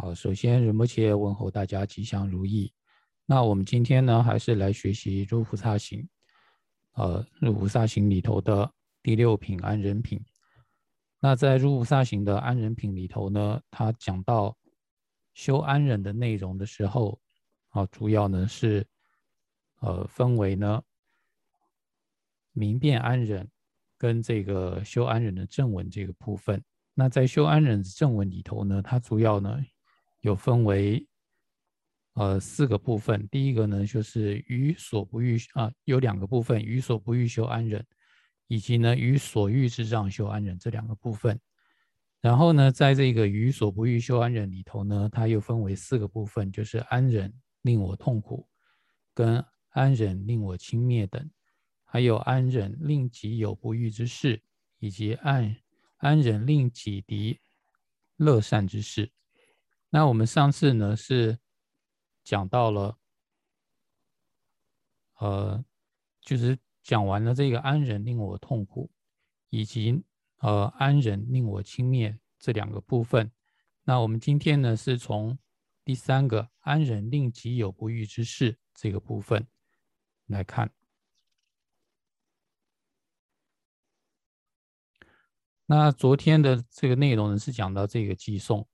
好，首先仁波切问候大家吉祥如意。那我们今天呢，还是来学习入菩萨行，呃，入菩萨行里头的第六品安忍品。那在入菩萨行的安忍品里头呢，他讲到修安忍的内容的时候，啊，主要呢是呃分为呢明辨安忍跟这个修安忍的正文这个部分。那在修安忍的正文里头呢，它主要呢。有分为呃四个部分，第一个呢就是于所不欲啊，有两个部分，于所不欲修安忍，以及呢于所欲之障修安忍这两个部分。然后呢，在这个于所不欲修安忍里头呢，它又分为四个部分，就是安忍令我痛苦，跟安忍令我轻蔑等，还有安忍令己有不欲之事，以及安安忍令己敌乐善之事。那我们上次呢是讲到了，呃，就是讲完了这个安忍令我痛苦，以及呃安忍令我轻蔑这两个部分。那我们今天呢是从第三个安忍令己有不欲之事这个部分来看。那昨天的这个内容呢是讲到这个寄送。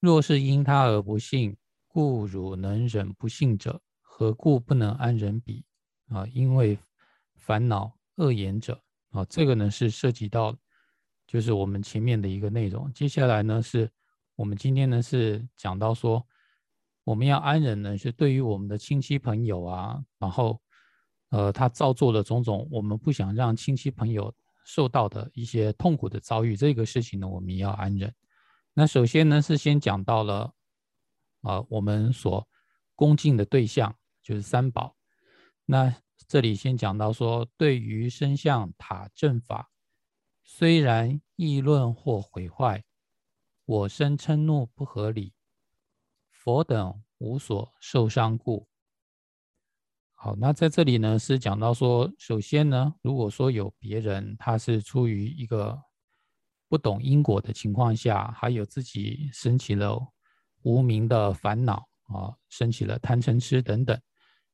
若是因他而不幸，故汝能忍不幸者，何故不能安忍彼？啊，因为烦恼恶言者啊，这个呢是涉及到，就是我们前面的一个内容。接下来呢是我们今天呢是讲到说，我们要安忍呢是对于我们的亲戚朋友啊，然后呃他造作了种种我们不想让亲戚朋友受到的一些痛苦的遭遇，这个事情呢我们也要安忍。那首先呢，是先讲到了啊，我们所恭敬的对象就是三宝。那这里先讲到说，对于身相塔正法，虽然议论或毁坏，我生嗔怒不合理，佛等无所受伤故。好，那在这里呢，是讲到说，首先呢，如果说有别人他是出于一个不懂因果的情况下，还有自己升起了无名的烦恼啊，升起了贪嗔痴等等。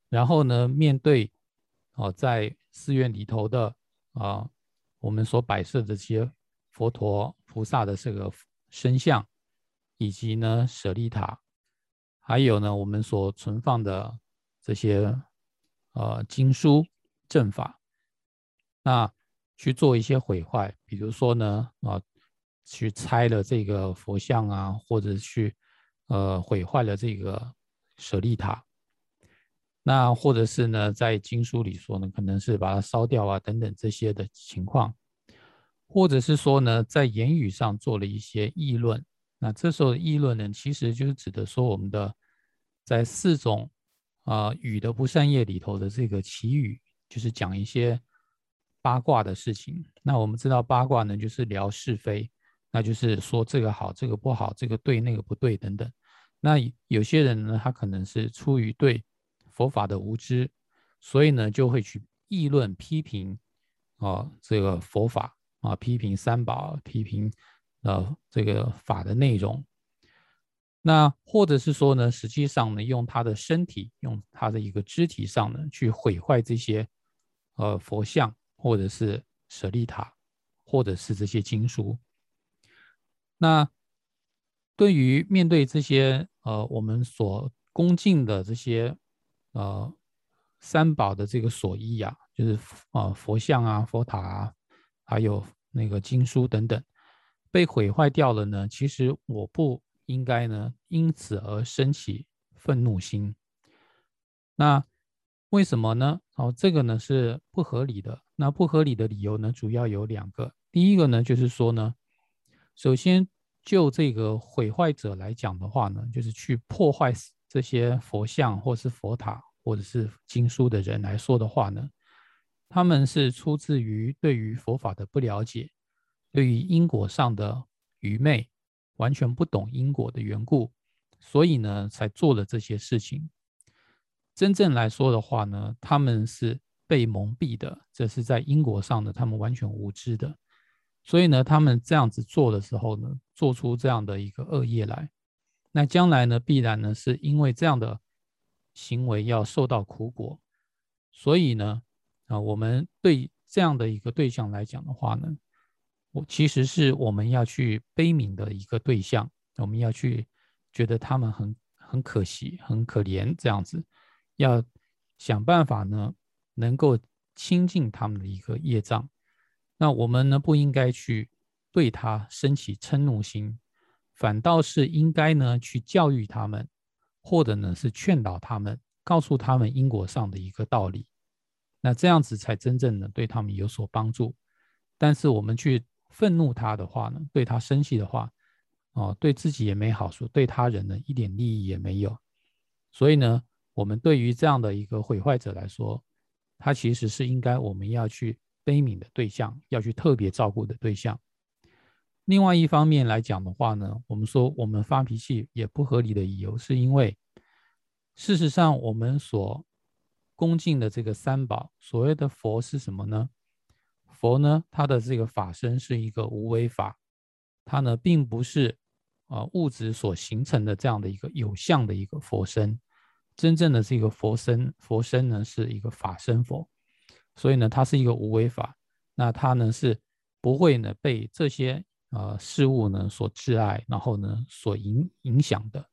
然后呢，面对哦，在寺院里头的啊，我们所摆设的这些佛陀菩萨的这个身像，以及呢舍利塔，还有呢我们所存放的这些呃经书正法，那。去做一些毁坏，比如说呢，啊，去拆了这个佛像啊，或者去呃毁坏了这个舍利塔，那或者是呢，在经书里说呢，可能是把它烧掉啊，等等这些的情况，或者是说呢，在言语上做了一些议论，那这时候的议论呢，其实就是指的说我们的在四种啊语的不善业里头的这个奇语，就是讲一些。八卦的事情，那我们知道八卦呢，就是聊是非，那就是说这个好，这个不好，这个对，那个不对等等。那有些人呢，他可能是出于对佛法的无知，所以呢，就会去议论批评啊这个佛法啊，批评三宝，批评呃这个法的内容。那或者是说呢，实际上呢，用他的身体，用他的一个肢体上呢，去毁坏这些呃佛像。或者是舍利塔，或者是这些经书。那对于面对这些呃我们所恭敬的这些呃三宝的这个所依呀，就是啊佛像啊佛塔啊，还有那个经书等等被毁坏掉了呢，其实我不应该呢因此而升起愤怒心。那为什么呢？哦，这个呢是不合理的。那不合理的理由呢，主要有两个。第一个呢，就是说呢，首先就这个毁坏者来讲的话呢，就是去破坏这些佛像或是佛塔或者是经书的人来说的话呢，他们是出自于对于佛法的不了解，对于因果上的愚昧，完全不懂因果的缘故，所以呢，才做了这些事情。真正来说的话呢，他们是。被蒙蔽的，这是在因果上的，他们完全无知的。所以呢，他们这样子做的时候呢，做出这样的一个恶业来，那将来呢，必然呢是因为这样的行为要受到苦果。所以呢，啊，我们对这样的一个对象来讲的话呢，我其实是我们要去悲悯的一个对象，我们要去觉得他们很很可惜、很可怜这样子，要想办法呢，能够清净他们的一个业障。那我们呢，不应该去对他升起嗔怒心，反倒是应该呢去教育他们，或者呢是劝导他们，告诉他们因果上的一个道理。那这样子才真正的对他们有所帮助。但是我们去愤怒他的话呢，对他生气的话，哦，对自己也没好处，对他人呢一点利益也没有。所以呢，我们对于这样的一个毁坏者来说，他其实是应该我们要去。悲悯的对象要去特别照顾的对象。另外一方面来讲的话呢，我们说我们发脾气也不合理的理由，是因为事实上我们所恭敬的这个三宝，所谓的佛是什么呢？佛呢，它的这个法身是一个无为法，它呢并不是啊物质所形成的这样的一个有相的一个佛身。真正的这个佛身，佛身呢是一个法身佛。所以呢，它是一个无为法，那它呢是不会呢被这些呃事物呢所挚爱，然后呢所影影响的。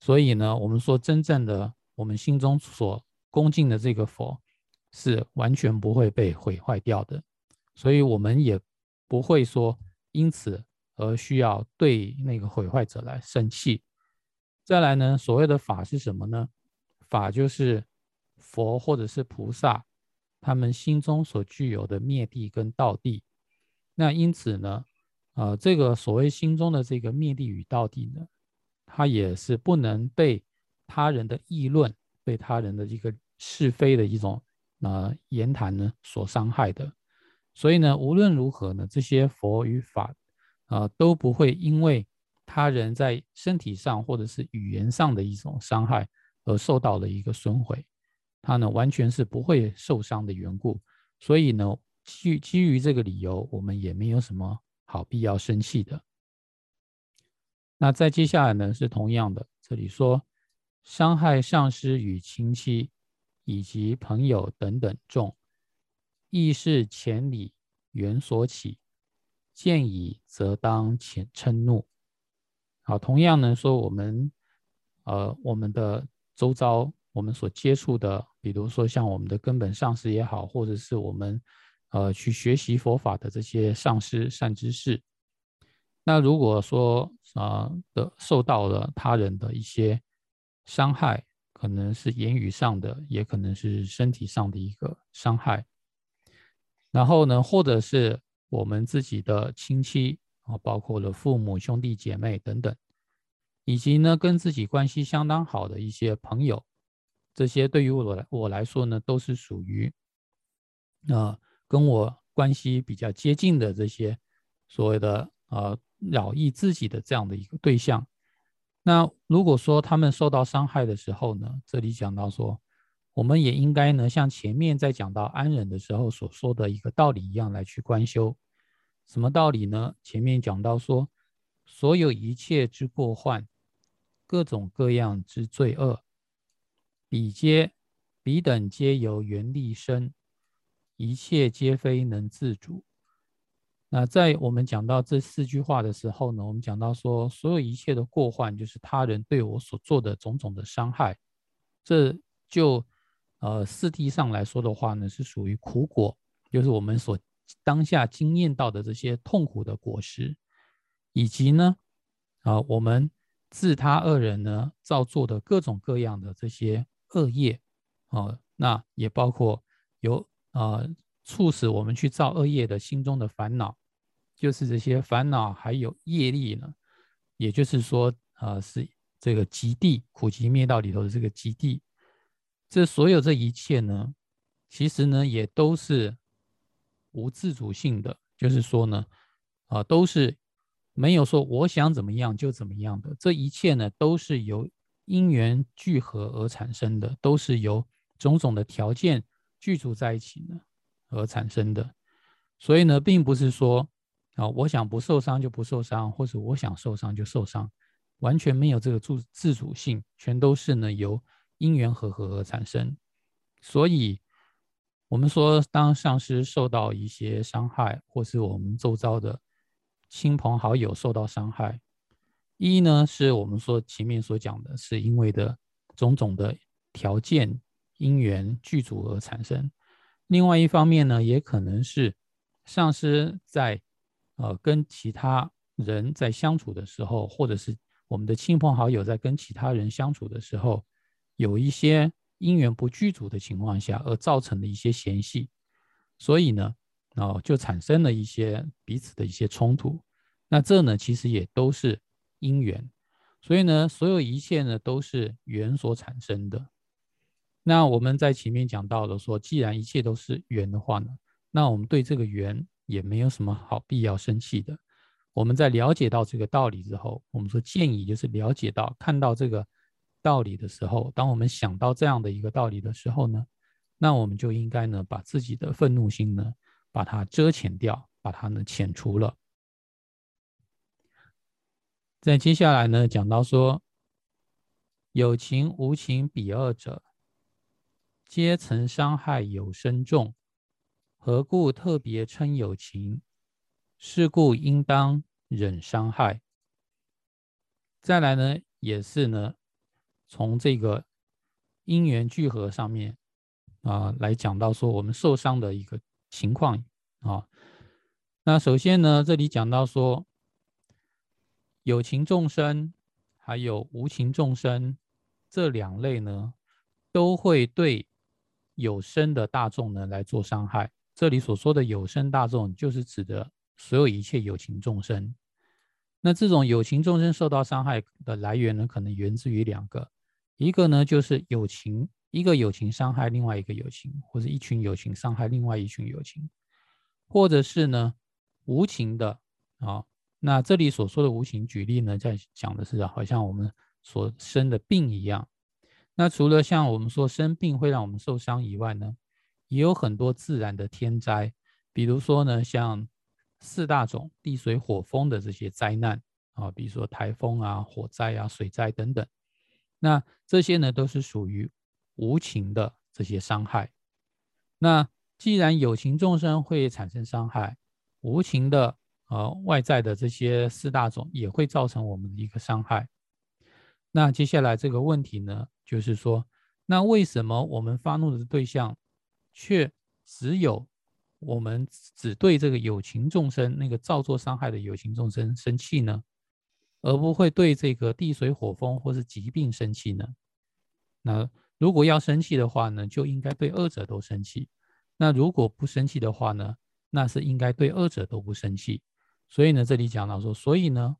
所以呢，我们说真正的我们心中所恭敬的这个佛，是完全不会被毁坏掉的。所以我们也不会说因此而需要对那个毁坏者来生气。再来呢，所谓的法是什么呢？法就是佛或者是菩萨。他们心中所具有的灭地跟道地，那因此呢，呃，这个所谓心中的这个灭地与道地呢，它也是不能被他人的议论、被他人的一个是非的一种呃言谈呢所伤害的。所以呢，无论如何呢，这些佛与法啊都不会因为他人在身体上或者是语言上的一种伤害而受到了一个损毁。他呢，完全是不会受伤的缘故，所以呢，基基于这个理由，我们也没有什么好必要生气的。那在接下来呢，是同样的，这里说伤害上司与亲戚以及朋友等等众，亦是前理缘所起，见已则当前嗔怒。好，同样呢，说我们呃，我们的周遭。我们所接触的，比如说像我们的根本上师也好，或者是我们呃去学习佛法的这些上师善知识，那如果说啊的受到了他人的一些伤害，可能是言语上的，也可能是身体上的一个伤害，然后呢，或者是我们自己的亲戚啊，包括了父母、兄弟姐妹等等，以及呢跟自己关系相当好的一些朋友。这些对于我来我来说呢，都是属于，呃，跟我关系比较接近的这些所谓的呃扰益自己的这样的一个对象。那如果说他们受到伤害的时候呢，这里讲到说，我们也应该呢，像前面在讲到安忍的时候所说的一个道理一样来去观修。什么道理呢？前面讲到说，所有一切之过患，各种各样之罪恶。彼皆彼等皆由缘力生，一切皆非能自主。那在我们讲到这四句话的时候呢，我们讲到说，所有一切的过患，就是他人对我所做的种种的伤害。这就呃四谛上来说的话呢，是属于苦果，就是我们所当下经验到的这些痛苦的果实，以及呢啊我们自他二人呢造作的各种各样的这些。恶业，哦，那也包括有啊，促使我们去造恶业的心中的烦恼，就是这些烦恼还有业力呢，也就是说，啊，是这个极地苦集灭道里头的这个极地，这所有这一切呢，其实呢，也都是无自主性的，就是说呢，啊，都是没有说我想怎么样就怎么样的，这一切呢，都是由。因缘聚合而产生的，都是由种种的条件聚组在一起呢而产生的。所以呢，并不是说啊，我想不受伤就不受伤，或者我想受伤就受伤，完全没有这个自自主性，全都是呢由因缘和合而产生。所以，我们说，当上师受到一些伤害，或是我们周遭的亲朋好友受到伤害，一呢是我们说前面所讲的，是因为的种种的条件因缘具足而产生；另外一方面呢，也可能是上司在。呃，跟其他人在相处的时候，或者是我们的亲朋好友在跟其他人相处的时候，有一些因缘不具足的情况下，而造成的一些嫌隙，所以呢，哦，就产生了一些彼此的一些冲突。那这呢，其实也都是因缘。所以呢，所有一切呢，都是缘所产生的。那我们在前面讲到了说，既然一切都是缘的话呢，那我们对这个缘。也没有什么好必要生气的。我们在了解到这个道理之后，我们说建议就是了解到看到这个道理的时候，当我们想到这样的一个道理的时候呢，那我们就应该呢把自己的愤怒心呢把它遮遣掉，把它呢遣除了。在接下来呢讲到说，有情无情比二者，皆曾伤害有生众。何故特别称有情？是故应当忍伤害。再来呢，也是呢，从这个因缘聚合上面啊来讲到说我们受伤的一个情况啊。那首先呢，这里讲到说有情众生还有无情众生这两类呢，都会对有生的大众呢来做伤害。这里所说的有生大众，就是指的所有一切有情众生。那这种有情众生受到伤害的来源呢，可能源自于两个，一个呢就是友情，一个友情伤害另外一个友情，或者一群友情伤害另外一群友情，或者是呢无情的啊。那这里所说的无情，举例呢，在讲的是好像我们所生的病一样。那除了像我们说生病会让我们受伤以外呢？也有很多自然的天灾，比如说呢，像四大种地水火风的这些灾难啊，比如说台风啊、火灾啊、水灾等等，那这些呢都是属于无情的这些伤害。那既然有情众生会产生伤害，无情的呃外在的这些四大种也会造成我们的一个伤害。那接下来这个问题呢，就是说，那为什么我们发怒的对象？却只有我们只对这个有情众生那个造作伤害的有情众生生气呢，而不会对这个地水火风或是疾病生气呢？那如果要生气的话呢，就应该对二者都生气。那如果不生气的话呢，那是应该对二者都不生气。所以呢，这里讲到说，所以呢，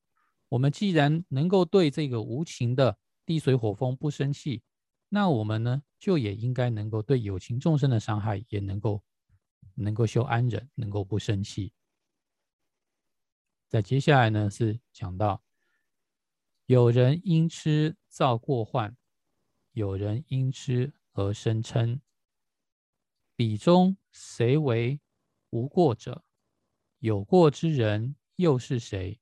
我们既然能够对这个无情的地水火风不生气。那我们呢，就也应该能够对有情众生的伤害，也能够能够修安忍，能够不生气。在接下来呢，是讲到有人因吃造过患，有人因吃而生嗔，彼中谁为无过者？有过之人又是谁？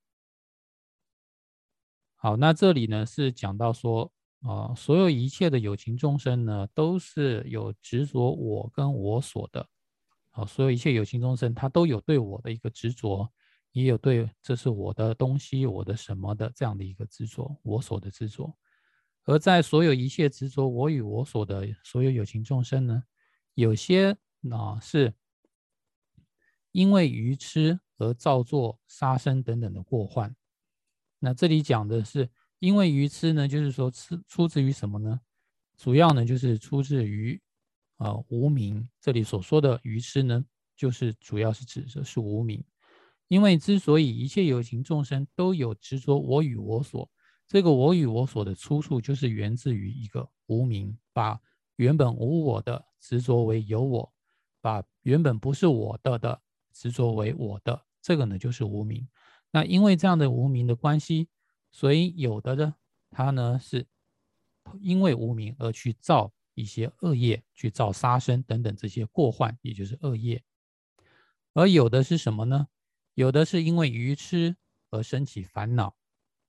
好，那这里呢是讲到说。啊，所有一切的有情众生呢，都是有执着我跟我所的。啊，所有一切有情众生，他都有对我的一个执着，也有对这是我的东西、我的什么的这样的一个执着，我所的执着。而在所有一切执着我与我所的所有有情众生呢，有些啊是因为愚痴而造作杀生等等的过患。那这里讲的是。因为愚痴呢，就是说，出出自于什么呢？主要呢，就是出自于啊无名。这里所说的愚痴呢，就是主要是指的是无名。因为之所以一切有情众生都有执着我与我所，这个我与我所的出处，就是源自于一个无名，把原本无我的执着为有我，把原本不是我的的执着为我的，这个呢就是无名。那因为这样的无名的关系。所以有的呢，他呢是因为无名而去造一些恶业，去造杀生等等这些过患，也就是恶业。而有的是什么呢？有的是因为愚痴而升起烦恼，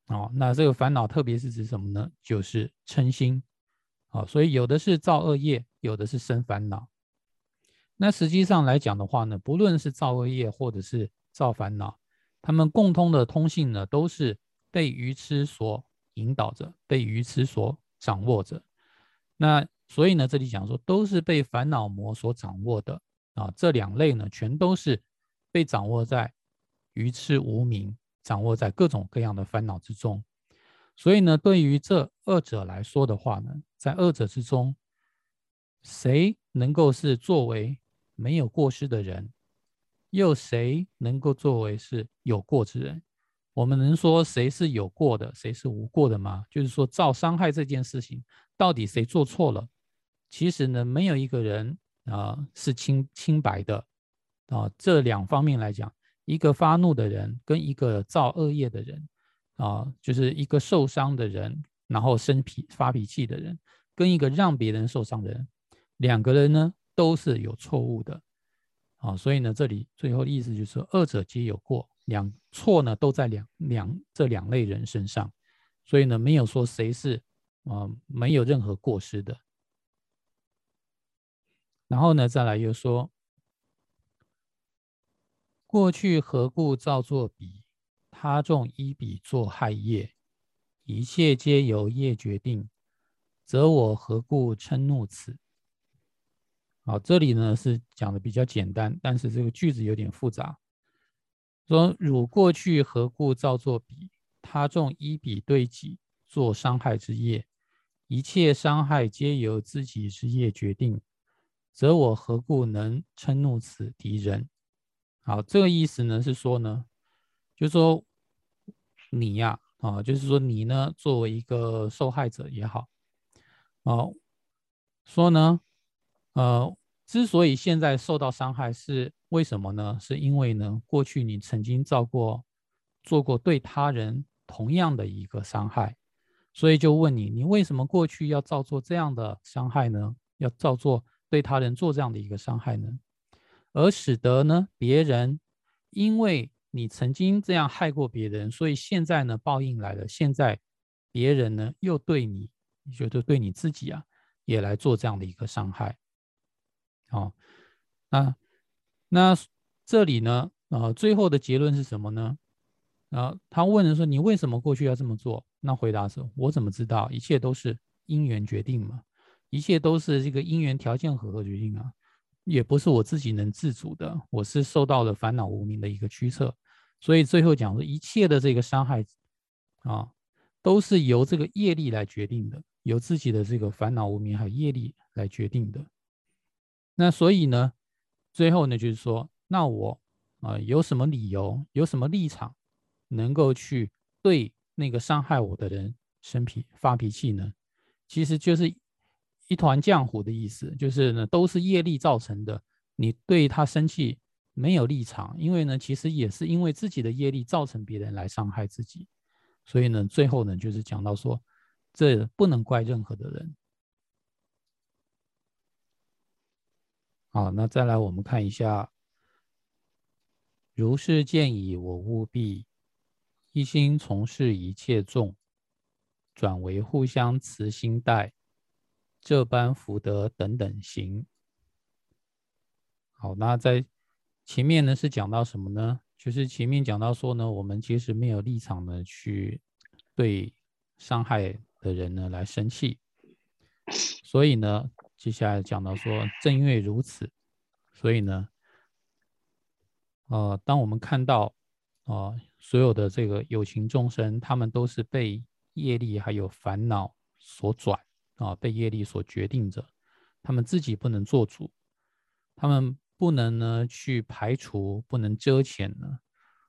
哦，那这个烦恼特别是指什么呢？就是嗔心，哦，所以有的是造恶业，有的是生烦恼。那实际上来讲的话呢，不论是造恶业或者是造烦恼，他们共通的通性呢，都是被愚痴所引导着，被愚痴所掌握着。那所以呢，这里讲说都是被烦恼魔所掌握的啊。这两类呢，全都是被掌握在愚痴无明，掌握在各种各样的烦恼之中。所以呢，对于这二者来说的话呢，在二者之中，谁能够是作为没有过失的人，又谁能够作为是有过之人？我们能说谁是有过的，谁是无过的吗？就是说造伤害这件事情，到底谁做错了？其实呢，没有一个人啊是清清白的啊。这两方面来讲，一个发怒的人跟一个造恶业的人啊，就是一个受伤的人，然后生脾发脾气的人，跟一个让别人受伤的人，两个人呢都是有错误的啊。所以呢，这里最后的意思就是说，二者皆有过，两错呢都在两两这两类人身上。所以呢，没有说谁是啊没有任何过失的。然后呢，再来又说，过去何故造作彼？他众依彼作害业，一切皆由业决定，则我何故嗔怒此？好，这里呢是讲的比较简单，但是这个句子有点复杂。说汝过去何故造作彼？他众依彼对己做伤害之业，一切伤害皆由自己之业决定。则我何故能嗔怒此敌人？好，这个意思呢是说呢，就是说你呀，啊，就是说你呢，作为一个受害者也好，哦，说呢，呃，之所以现在受到伤害是为什么呢？是因为呢，过去你曾经造过、做过对他人同样的一个伤害，所以就问你，你为什么过去要造作这样的伤害呢？要造作？对他人做这样的一个伤害呢，而使得呢别人因为你曾经这样害过别人，所以现在呢报应来了。现在别人呢又对你，你觉得对你自己啊也来做这样的一个伤害。好，那那这里呢啊最后的结论是什么呢？啊他问的说你为什么过去要这么做？那回答是我怎么知道？一切都是因缘决定嘛。一切都是这个因缘条件和合决定啊，也不是我自己能自主的，我是受到了烦恼无明的一个驱策，所以最后讲说一切的这个伤害啊，都是由这个业力来决定的，由自己的这个烦恼无明还有业力来决定的。那所以呢，最后呢就是说，那我啊有什么理由，有什么立场，能够去对那个伤害我的人生脾发脾气呢？其实就是。一团浆糊的意思就是呢，都是业力造成的。你对他生气没有立场，因为呢，其实也是因为自己的业力造成别人来伤害自己。所以呢，最后呢，就是讲到说，这不能怪任何的人。好，那再来我们看一下，如是见矣，我务必一心从事一切众，转为互相慈心待。这般福德等等行。好，那在前面呢是讲到什么呢？就是前面讲到说呢，我们其实没有立场呢去对伤害的人呢来生气。所以呢，接下来讲到说，正因为如此，所以呢，呃，当我们看到啊，所有的这个有情众生，他们都是被业力还有烦恼所转。啊，被业力所决定着，他们自己不能做主，他们不能呢去排除，不能遮遣呢，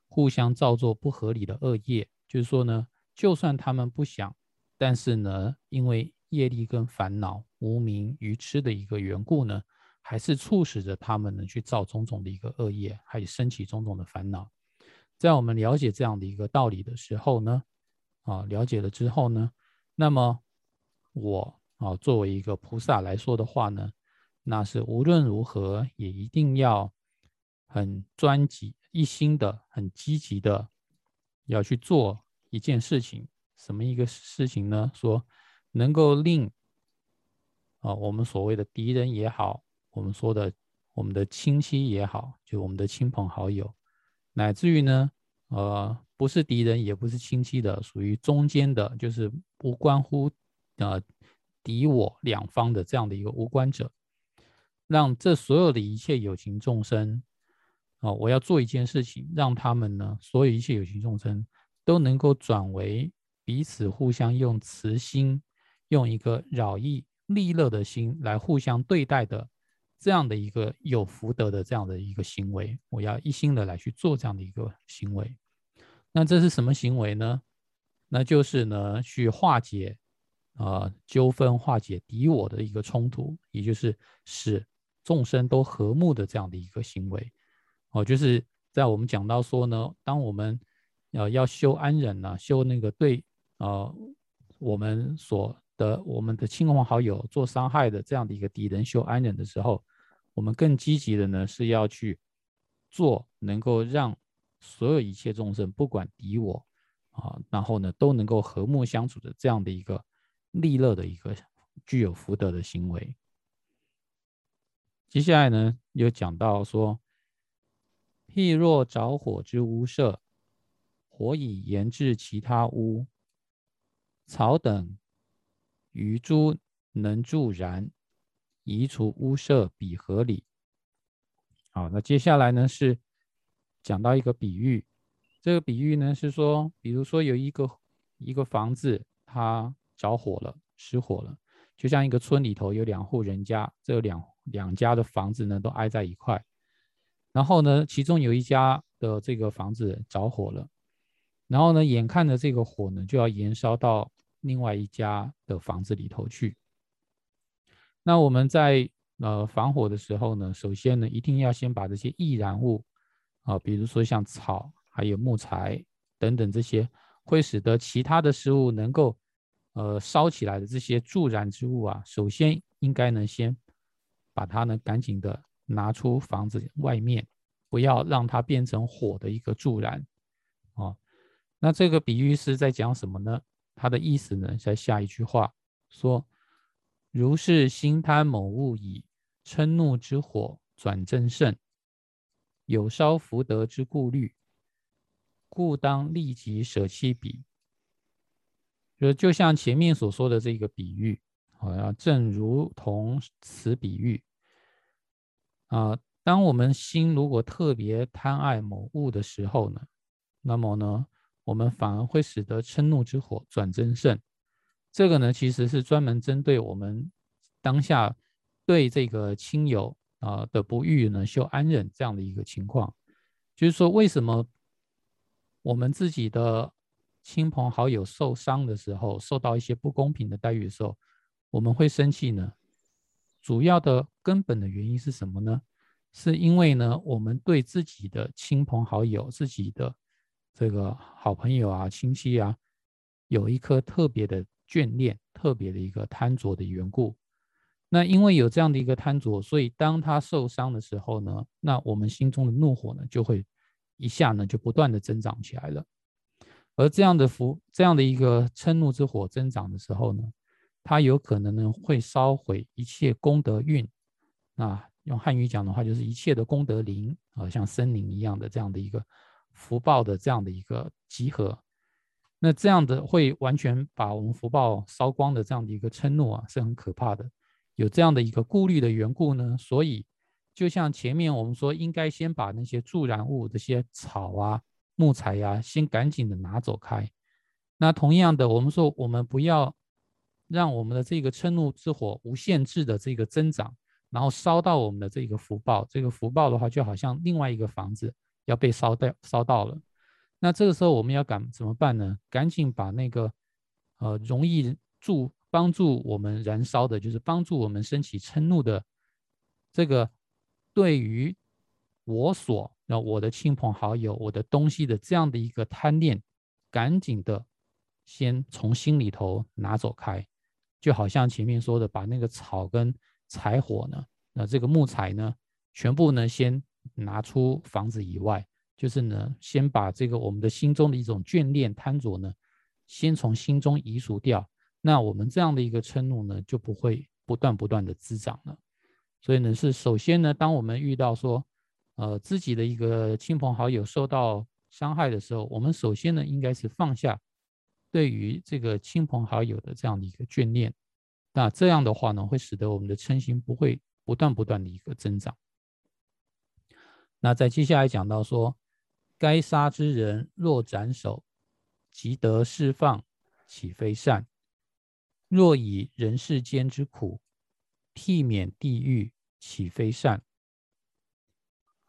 互相造作不合理的恶业。就是说呢，就算他们不想，但是呢，因为业力跟烦恼、无名、愚痴的一个缘故呢，还是促使着他们呢去造种种的一个恶业，还有升起种种的烦恼。在我们了解这样的一个道理的时候呢，啊，了解了之后呢，那么我。啊，作为一个菩萨来说的话呢，那是无论如何也一定要很专辑，一心的、很积极的要去做一件事情，什么一个事情呢？说能够令啊，我们所谓的敌人也好，我们说的我们的亲戚也好，就我们的亲朋好友，乃至于呢，呃，不是敌人也不是亲戚的，属于中间的，就是不关乎呃敌我两方的这样的一个无关者。让这所有的一切有情众生，啊，我要做一件事情，让他们呢，所有一切有情众生都能够转为彼此互相用慈心，用一个饶益利乐的心来互相对待的这样的一个有福德的这样的一个行为，我要一心的来去做这样的一个行为。那这是什么行为呢？那就是呢，去化解啊纠纷，化解敌我的一个冲突，也就是使。众生都和睦的这样的一个行为，哦，就是在我们讲到说呢，当我们呃要修安忍呢，修那个对呃我们所的我们的亲朋好友做伤害的这样的一个敌人修安忍的时候，我们更积极的呢是要去做能够让所有一切众生不管敌我啊，然后呢都能够和睦相处的这样的一个利乐的一个具有福德的行为。接下来呢，又讲到说，譬若着火之屋舍，火已延至其他屋，草等余株能助燃，移除屋舍，比合理。好，那接下来呢是讲到一个比喻，这个比喻呢是说，比如说有一个一个房子，它着火了，失火了，就像一个村里头有两户人家，这两。两家的房子呢都挨在一块，然后呢，其中有一家的这个房子着火了，然后呢，眼看着这个火呢就要延烧到另外一家的房子里头去。那我们在呃防火的时候呢，首先呢一定要先把这些易燃物啊，比如说像草、还有木材等等这些会使得其他的食物能够呃烧起来的这些助燃之物啊，首先应该呢先。把它呢赶紧的拿出房子外面，不要让它变成火的一个助燃，啊，那这个比喻是在讲什么呢？它的意思呢，在下一句话说：“如是心贪某物以嗔怒之火转正盛，有烧福德之顾虑，故当立即舍弃彼。”就就像前面所说的这个比喻。好像正如同此比喻啊，当我们心如果特别贪爱某物的时候呢，那么呢，我们反而会使得嗔怒之火转增盛。这个呢，其实是专门针对我们当下对这个亲友啊的不遇呢修安忍这样的一个情况。就是说，为什么我们自己的亲朋好友受伤的时候，受到一些不公平的待遇的时候，我们会生气呢，主要的根本的原因是什么呢？是因为呢，我们对自己的亲朋好友、自己的这个好朋友啊、亲戚啊，有一颗特别的眷恋、特别的一个贪着的缘故。那因为有这样的一个贪着，所以当他受伤的时候呢，那我们心中的怒火呢，就会一下呢就不断的增长起来了。而这样的福、这样的一个嗔怒之火增长的时候呢？它有可能呢会烧毁一切功德运，那用汉语讲的话就是一切的功德林啊，像森林一样的这样的一个福报的这样的一个集合，那这样的会完全把我们福报烧光的这样的一个嗔怒啊，是很可怕的。有这样的一个顾虑的缘故呢，所以就像前面我们说，应该先把那些助燃物这些草啊、木材呀，先赶紧的拿走开。那同样的，我们说我们不要。让我们的这个嗔怒之火无限制的这个增长，然后烧到我们的这个福报，这个福报的话，就好像另外一个房子要被烧掉，烧到了。那这个时候我们要赶怎么办呢？赶紧把那个呃容易助帮助我们燃烧的，就是帮助我们升起嗔怒的这个对于我所那我的亲朋好友、我的东西的这样的一个贪念，赶紧的先从心里头拿走开。就好像前面说的，把那个草跟柴火呢，那这个木材呢，全部呢先拿出房子以外，就是呢，先把这个我们的心中的一种眷恋贪着呢，先从心中移除掉，那我们这样的一个嗔怒呢，就不会不断不断的滋长了。所以呢，是首先呢，当我们遇到说，呃，自己的一个亲朋好友受到伤害的时候，我们首先呢，应该是放下对于这个亲朋好友的这样的一个眷恋。那这样的话呢，会使得我们的嗔心不会不断不断的一个增长。那在接下来讲到说，该杀之人若斩首，即得释放，岂非善？若以人世间之苦，替免地狱，岂非善？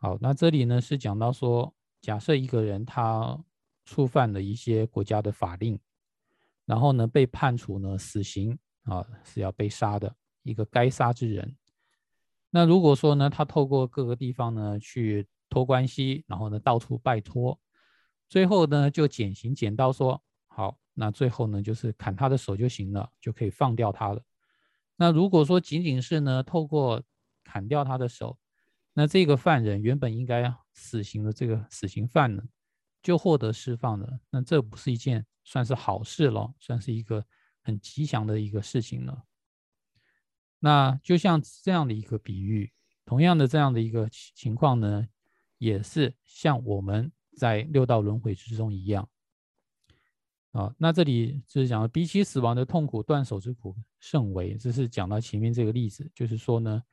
好，那这里呢是讲到说，假设一个人他触犯了一些国家的法令，然后呢被判处呢死刑。啊，是要被杀的一个该杀之人。那如果说呢，他透过各个地方呢去托关系，然后呢到处拜托，最后呢就减刑减到说好，那最后呢就是砍他的手就行了，就可以放掉他了。那如果说仅仅是呢透过砍掉他的手，那这个犯人原本应该死刑的这个死刑犯呢就获得释放了，那这不是一件算是好事咯，算是一个。很吉祥的一个事情了。那就像这样的一个比喻，同样的这样的一个情况呢，也是像我们在六道轮回之中一样。啊，那这里就是讲，比起死亡的痛苦，断手之苦甚为。这是讲到前面这个例子，就是说呢，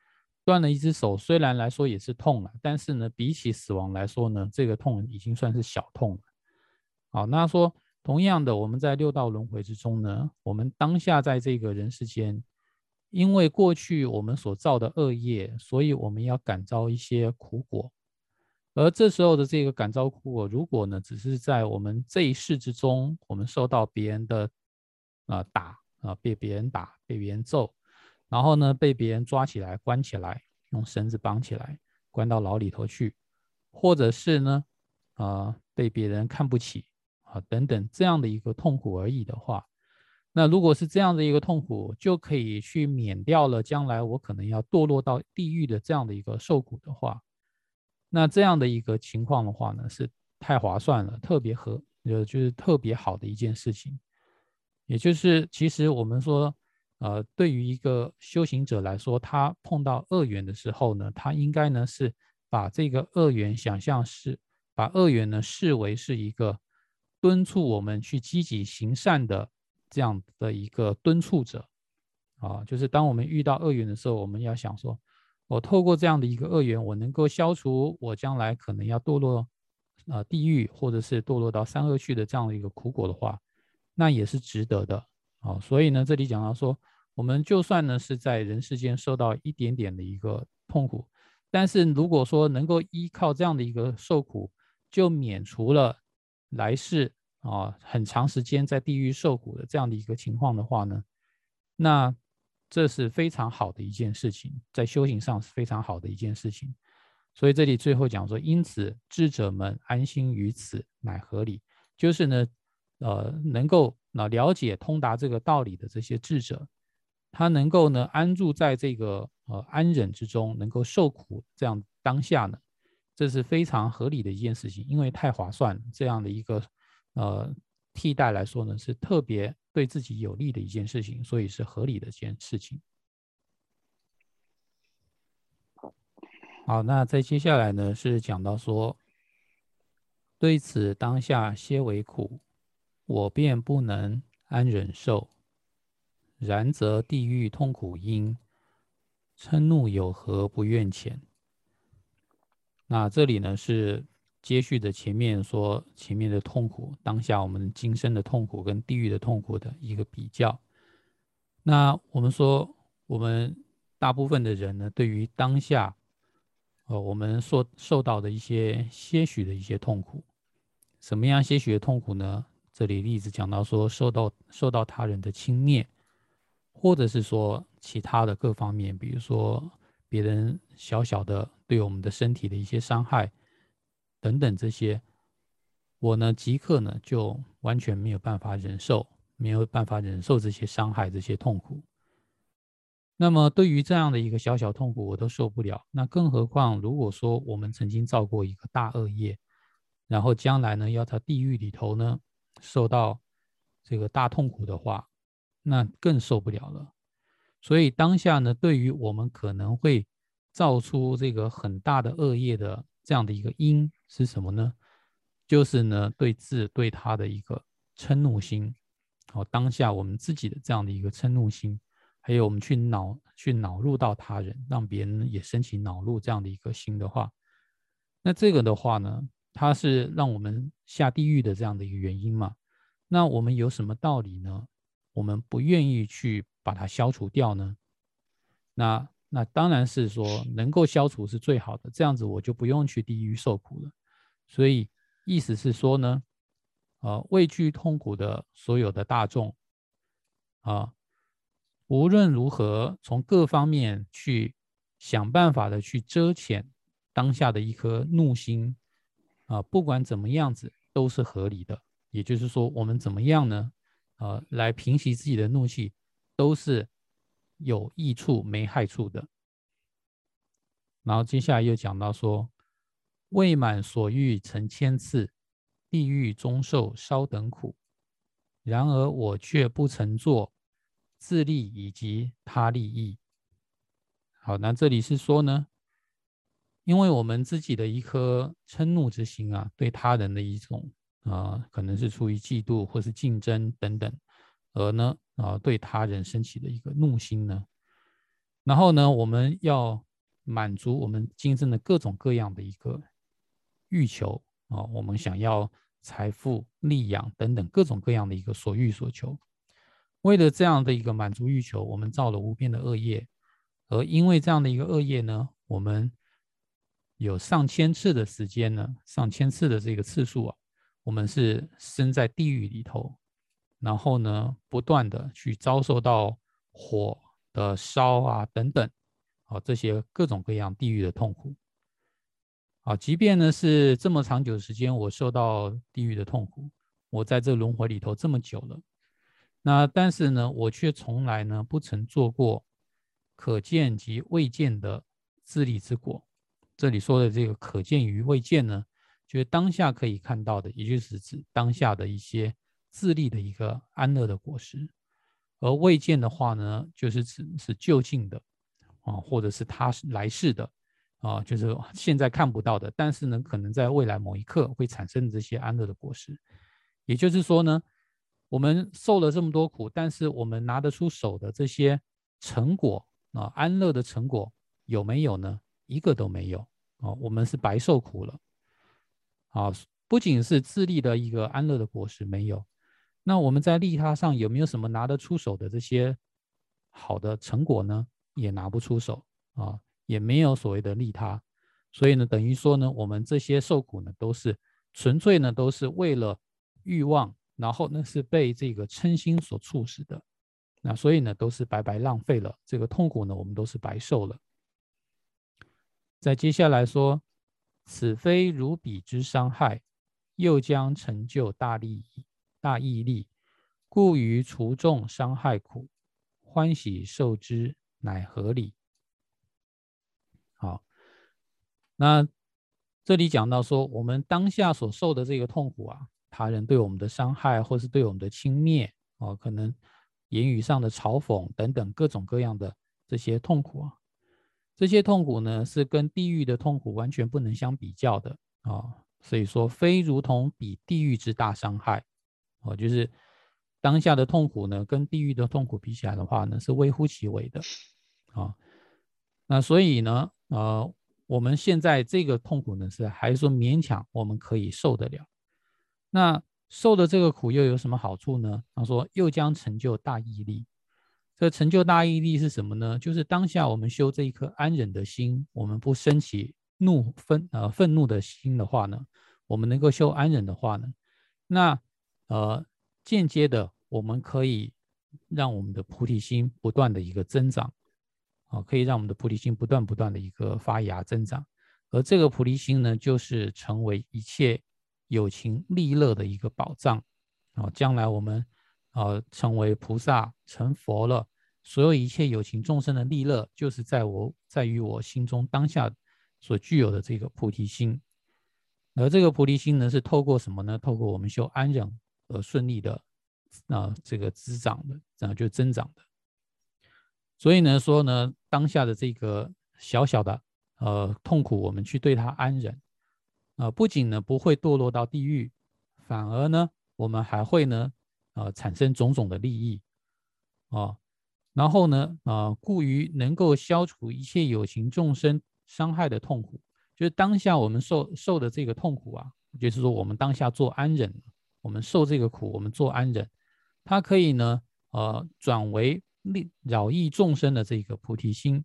断了一只手，虽然来说也是痛了，但是呢，比起死亡来说呢，这个痛已经算是小痛了。好，那说。同样的，我们在六道轮回之中呢，我们当下在这个人世间，因为过去我们所造的恶业，所以我们要感召一些苦果。而这时候的这个感召苦果，如果呢，只是在我们这一世之中，我们受到别人的啊打啊，被别人打，被别人揍，然后呢，被别人抓起来关起来，用绳子绑起来，关到牢里头去，或者是呢，啊，被别人看不起。啊，等等这样的一个痛苦而已的话，那如果是这样的一个痛苦，就可以去免掉了将来我可能要堕落到地狱的这样的一个受苦的话，那这样的一个情况的话呢，是太划算了，特别合，呃，就是特别好的一件事情。也就是其实我们说，呃，对于一个修行者来说，他碰到恶缘的时候呢，他应该呢是把这个恶缘想象是把恶缘呢视为是一个。敦促我们去积极行善的这样的一个敦促者啊，就是当我们遇到恶缘的时候，我们要想说，我透过这样的一个恶缘，我能够消除我将来可能要堕落啊地狱，或者是堕落到三恶趣的这样的一个苦果的话，那也是值得的啊。所以呢，这里讲到说，我们就算呢是在人世间受到一点点的一个痛苦，但是如果说能够依靠这样的一个受苦，就免除了。来世啊，很长时间在地狱受苦的这样的一个情况的话呢，那这是非常好的一件事情，在修行上是非常好的一件事情。所以这里最后讲说，因此智者们安心于此，乃合理。就是呢，呃，能够那了解通达这个道理的这些智者，他能够呢安住在这个呃安忍之中，能够受苦这样当下呢。这是非常合理的一件事情，因为太划算，这样的一个呃替代来说呢，是特别对自己有利的一件事情，所以是合理的一件事情。好，那在接下来呢是讲到说，对此当下皆为苦，我便不能安忍受。然则地狱痛苦因，嗔怒有何不愿浅？那这里呢是接续的前面说前面的痛苦，当下我们今生的痛苦跟地狱的痛苦的一个比较。那我们说，我们大部分的人呢，对于当下，呃，我们受受到的一些些许的一些痛苦，什么样些许的痛苦呢？这里例子讲到说，受到受到他人的轻蔑，或者是说其他的各方面，比如说。别人小小的对我们的身体的一些伤害等等这些，我呢即刻呢就完全没有办法忍受，没有办法忍受这些伤害、这些痛苦。那么对于这样的一个小小痛苦，我都受不了。那更何况如果说我们曾经造过一个大恶业，然后将来呢要在地狱里头呢受到这个大痛苦的话，那更受不了了。所以当下呢，对于我们可能会造出这个很大的恶业的这样的一个因是什么呢？就是呢对自对他的一个嗔怒心。好，当下我们自己的这样的一个嗔怒心，还有我们去恼去恼怒到他人，让别人也升起恼怒这样的一个心的话，那这个的话呢，它是让我们下地狱的这样的一个原因嘛？那我们有什么道理呢？我们不愿意去把它消除掉呢？那那当然是说能够消除是最好的，这样子我就不用去地狱受苦了。所以意思是说呢？呃，畏惧痛苦的所有的大众，啊，无论如何，从各方面去想办法的去遮遣当下的一颗怒心，啊，不管怎么样子都是合理的。也就是说，我们怎么样呢？呃，来平息自己的怒气，都是有益处没害处的。然后接下来又讲到说，未满所欲成千次。地狱中受稍等苦，然而我却不曾做自利以及他利益。好，那这里是说呢，因为我们自己的一颗嗔怒之心啊，对他人的一种啊，可能是出于嫉妒或是竞争等等，而呢啊，对他人升起的一个怒心呢，然后呢，我们要满足我们今生的各种各样的一个欲求。啊，我们想要财富、利养等等各种各样的一个所欲所求，为了这样的一个满足欲求，我们造了无边的恶业，而因为这样的一个恶业呢，我们有上千次的时间呢，上千次的这个次数啊，我们是身在地狱里头，然后呢，不断的去遭受到火的烧啊等等，啊这些各种各样地狱的痛苦。啊，即便呢是这么长久时间，我受到地狱的痛苦，我在这轮回里头这么久了，那但是呢，我却从来呢不曾做过可见及未见的自利之果。这里说的这个可见与未见呢，就是当下可以看到的，也就是指当下的一些自利的一个安乐的果实；而未见的话呢，就是指是就近的啊，或者是他来世的。啊，就是现在看不到的，但是呢，可能在未来某一刻会产生这些安乐的果实。也就是说呢，我们受了这么多苦，但是我们拿得出手的这些成果啊，安乐的成果有没有呢？一个都没有啊，我们是白受苦了。啊，不仅是自利的一个安乐的果实没有，那我们在利他上有没有什么拿得出手的这些好的成果呢？也拿不出手啊。也没有所谓的利他，所以呢，等于说呢，我们这些受苦呢，都是纯粹呢，都是为了欲望，然后呢是被这个嗔心所促使的，那所以呢，都是白白浪费了这个痛苦呢，我们都是白受了。再接下来说，此非如彼之伤害，又将成就大利益、大义利，故于除众伤害苦，欢喜受之，乃合理。好，那这里讲到说，我们当下所受的这个痛苦啊，他人对我们的伤害，或是对我们的轻蔑啊，可能言语上的嘲讽等等各种各样的这些痛苦啊，这些痛苦呢，是跟地狱的痛苦完全不能相比较的啊。所以说，非如同比地狱之大伤害哦，就是当下的痛苦呢，跟地狱的痛苦比起来的话呢，是微乎其微的啊。那所以呢？呃，我们现在这个痛苦呢，是还是说勉强我们可以受得了？那受的这个苦又有什么好处呢？他说又将成就大毅力。这成就大毅力是什么呢？就是当下我们修这一颗安忍的心，我们不升起怒愤呃愤怒的心的话呢，我们能够修安忍的话呢，那呃间接的我们可以让我们的菩提心不断的一个增长。啊，可以让我们的菩提心不断不断的一个发芽增长，而这个菩提心呢，就是成为一切有情利乐的一个保障。啊，将来我们啊成为菩萨成佛了，所有一切有情众生的利乐，就是在我在于我心中当下所具有的这个菩提心。而这个菩提心呢，是透过什么呢？透过我们修安忍而顺利的啊，这个滋长的，然后就增长的。所以呢，说呢，当下的这个小小的呃痛苦，我们去对它安忍，啊，不仅呢不会堕落到地狱，反而呢，我们还会呢，呃，产生种种的利益，啊，然后呢，啊，故于能够消除一切有情众生伤害的痛苦，就是当下我们受受的这个痛苦啊，就是说我们当下做安忍，我们受这个苦，我们做安忍，它可以呢，呃，转为。利饶益众生的这个菩提心，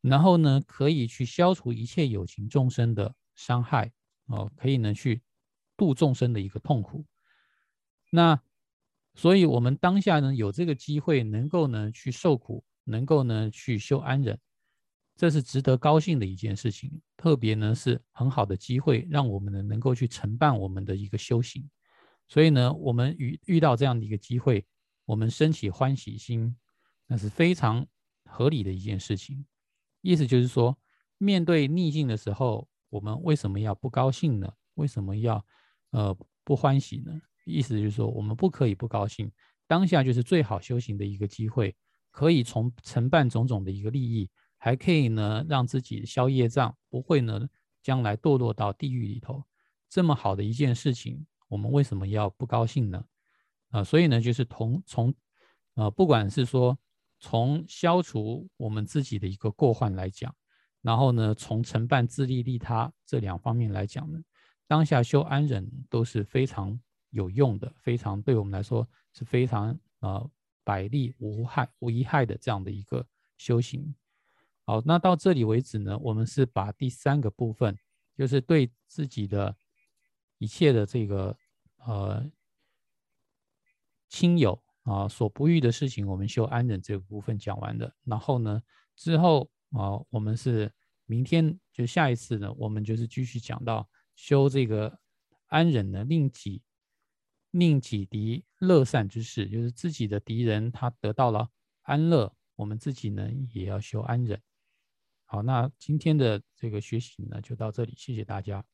然后呢，可以去消除一切有情众生的伤害哦，可以呢去度众生的一个痛苦。那所以，我们当下呢有这个机会，能够呢去受苦，能够呢去修安忍，这是值得高兴的一件事情。特别呢是很好的机会，让我们呢能够去承办我们的一个修行。所以呢，我们遇遇到这样的一个机会，我们升起欢喜心。那是非常合理的一件事情，意思就是说，面对逆境的时候，我们为什么要不高兴呢？为什么要呃不欢喜呢？意思就是说，我们不可以不高兴，当下就是最好修行的一个机会，可以从承办种种的一个利益，还可以呢让自己消业障，不会呢将来堕落到地狱里头。这么好的一件事情，我们为什么要不高兴呢？啊，所以呢，就是同从啊，不管是说。从消除我们自己的一个过患来讲，然后呢，从承办自利利他这两方面来讲呢，当下修安忍都是非常有用的，非常对我们来说是非常呃百利无害无一害的这样的一个修行。好，那到这里为止呢，我们是把第三个部分，就是对自己的一切的这个呃亲友。啊，所不欲的事情，我们修安忍这个部分讲完了。然后呢，之后啊，我们是明天就下一次呢，我们就是继续讲到修这个安忍的，令己宁己敌乐善之事，就是自己的敌人他得到了安乐，我们自己呢也要修安忍。好，那今天的这个学习呢就到这里，谢谢大家。